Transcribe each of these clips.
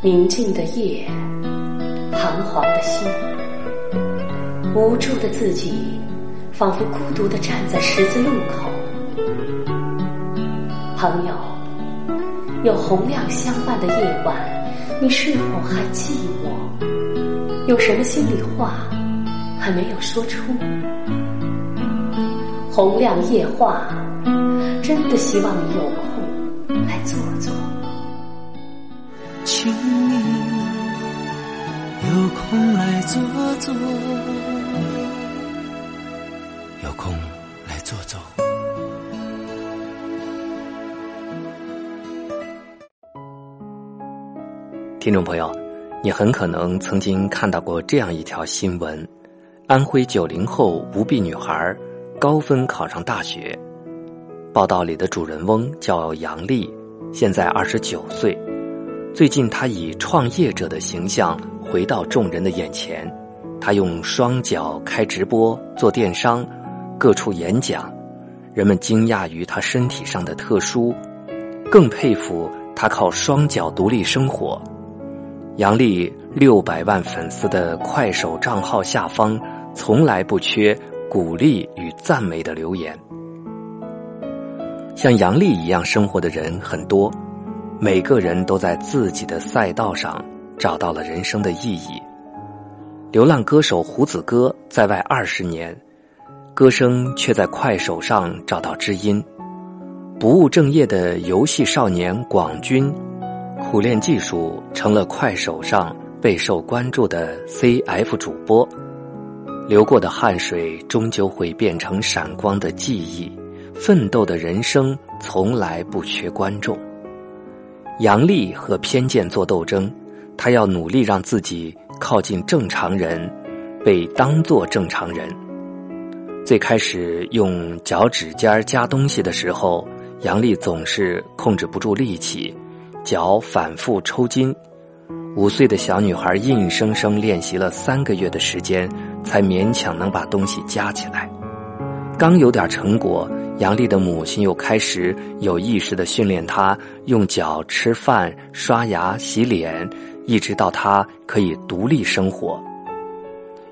宁静的夜，彷徨的心，无助的自己，仿佛孤独的站在十字路口。朋友，有洪亮相伴的夜晚，你是否还寂寞？有什么心里话还没有说出？洪亮夜话，真的希望你有空来坐坐。请你有空来坐坐，有空来坐坐。听众朋友，你很可能曾经看到过这样一条新闻：安徽九零后无臂女孩高分考上大学。报道里的主人翁叫杨丽，现在二十九岁。最近，他以创业者的形象回到众人的眼前。他用双脚开直播、做电商、各处演讲，人们惊讶于他身体上的特殊，更佩服他靠双脚独立生活。杨丽六百万粉丝的快手账号下方，从来不缺鼓励与赞美的留言。像杨丽一样生活的人很多，每个人都在自己的赛道上找到了人生的意义。流浪歌手胡子哥在外二十年，歌声却在快手上找到知音。不务正业的游戏少年广军。苦练技术，成了快手上备受关注的 CF 主播。流过的汗水终究会变成闪光的记忆。奋斗的人生从来不缺观众。杨丽和偏见做斗争，她要努力让自己靠近正常人，被当作正常人。最开始用脚趾尖夹东西的时候，杨丽总是控制不住力气。脚反复抽筋，五岁的小女孩硬生生练习了三个月的时间，才勉强能把东西夹起来。刚有点成果，杨丽的母亲又开始有意识的训练她用脚吃饭、刷牙、洗脸，一直到她可以独立生活。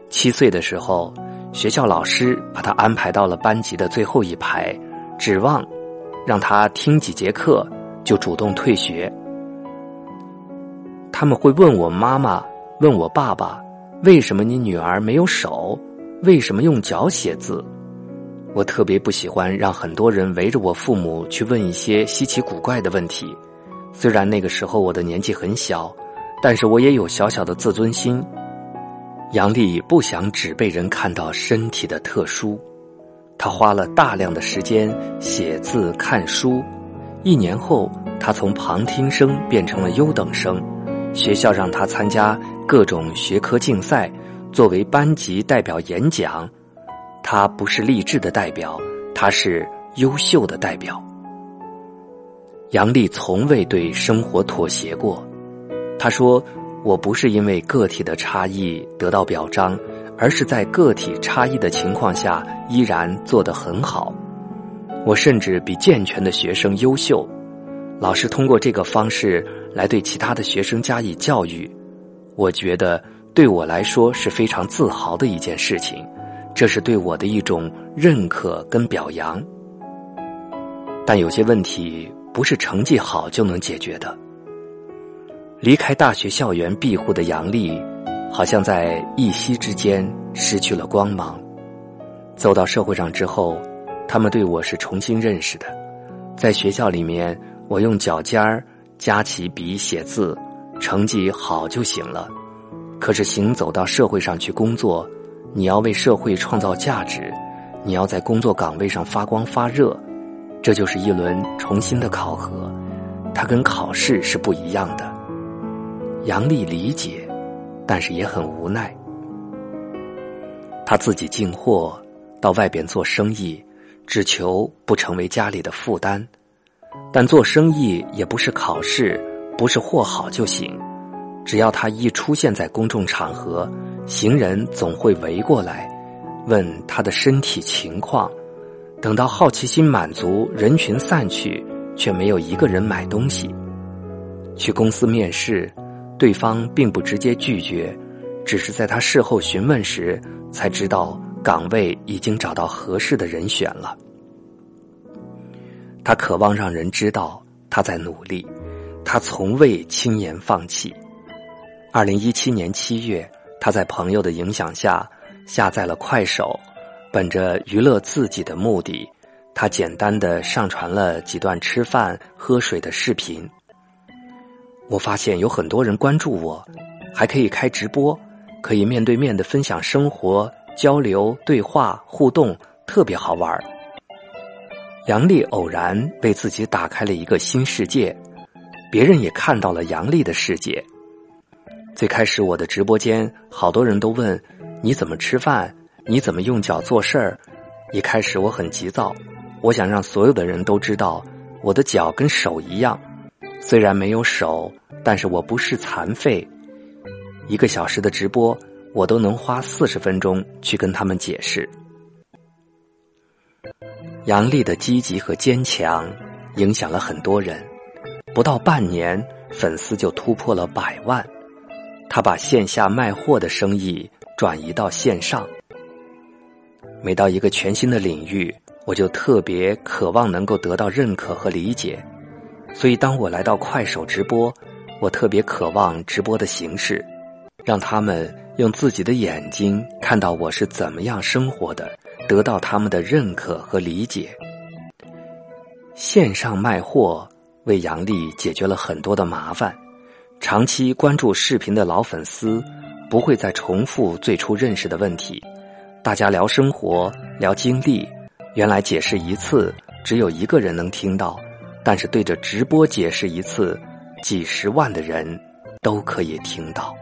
七岁的时候，学校老师把她安排到了班级的最后一排，指望让她听几节课就主动退学。他们会问我妈妈，问我爸爸，为什么你女儿没有手？为什么用脚写字？我特别不喜欢让很多人围着我父母去问一些稀奇古怪的问题。虽然那个时候我的年纪很小，但是我也有小小的自尊心。杨丽不想只被人看到身体的特殊，她花了大量的时间写字看书。一年后，她从旁听生变成了优等生。学校让她参加各种学科竞赛，作为班级代表演讲。他不是励志的代表，他是优秀的代表。杨丽从未对生活妥协过。他说：“我不是因为个体的差异得到表彰，而是在个体差异的情况下依然做得很好。我甚至比健全的学生优秀。老师通过这个方式。”来对其他的学生加以教育，我觉得对我来说是非常自豪的一件事情，这是对我的一种认可跟表扬。但有些问题不是成绩好就能解决的。离开大学校园庇护的杨丽，好像在一夕之间失去了光芒。走到社会上之后，他们对我是重新认识的。在学校里面，我用脚尖儿。夹起笔写字，成绩好就行了。可是行走到社会上去工作，你要为社会创造价值，你要在工作岗位上发光发热，这就是一轮重新的考核。它跟考试是不一样的。杨丽理解，但是也很无奈。他自己进货，到外边做生意，只求不成为家里的负担。但做生意也不是考试，不是货好就行。只要他一出现在公众场合，行人总会围过来，问他的身体情况。等到好奇心满足，人群散去，却没有一个人买东西。去公司面试，对方并不直接拒绝，只是在他事后询问时才知道岗位已经找到合适的人选了。他渴望让人知道他在努力，他从未轻言放弃。二零一七年七月，他在朋友的影响下下载了快手，本着娱乐自己的目的，他简单的上传了几段吃饭喝水的视频。我发现有很多人关注我，还可以开直播，可以面对面的分享生活、交流、对话、互动，特别好玩。杨丽偶然为自己打开了一个新世界，别人也看到了杨丽的世界。最开始我的直播间，好多人都问你怎么吃饭，你怎么用脚做事儿。一开始我很急躁，我想让所有的人都知道我的脚跟手一样。虽然没有手，但是我不是残废。一个小时的直播，我都能花四十分钟去跟他们解释。杨丽的积极和坚强，影响了很多人。不到半年，粉丝就突破了百万。他把线下卖货的生意转移到线上。每到一个全新的领域，我就特别渴望能够得到认可和理解。所以，当我来到快手直播，我特别渴望直播的形式，让他们用自己的眼睛看到我是怎么样生活的，得到他们的认可和理解。线上卖货为杨丽解决了很多的麻烦，长期关注视频的老粉丝不会再重复最初认识的问题，大家聊生活、聊经历，原来解释一次只有一个人能听到。但是对着直播解释一次，几十万的人都可以听到。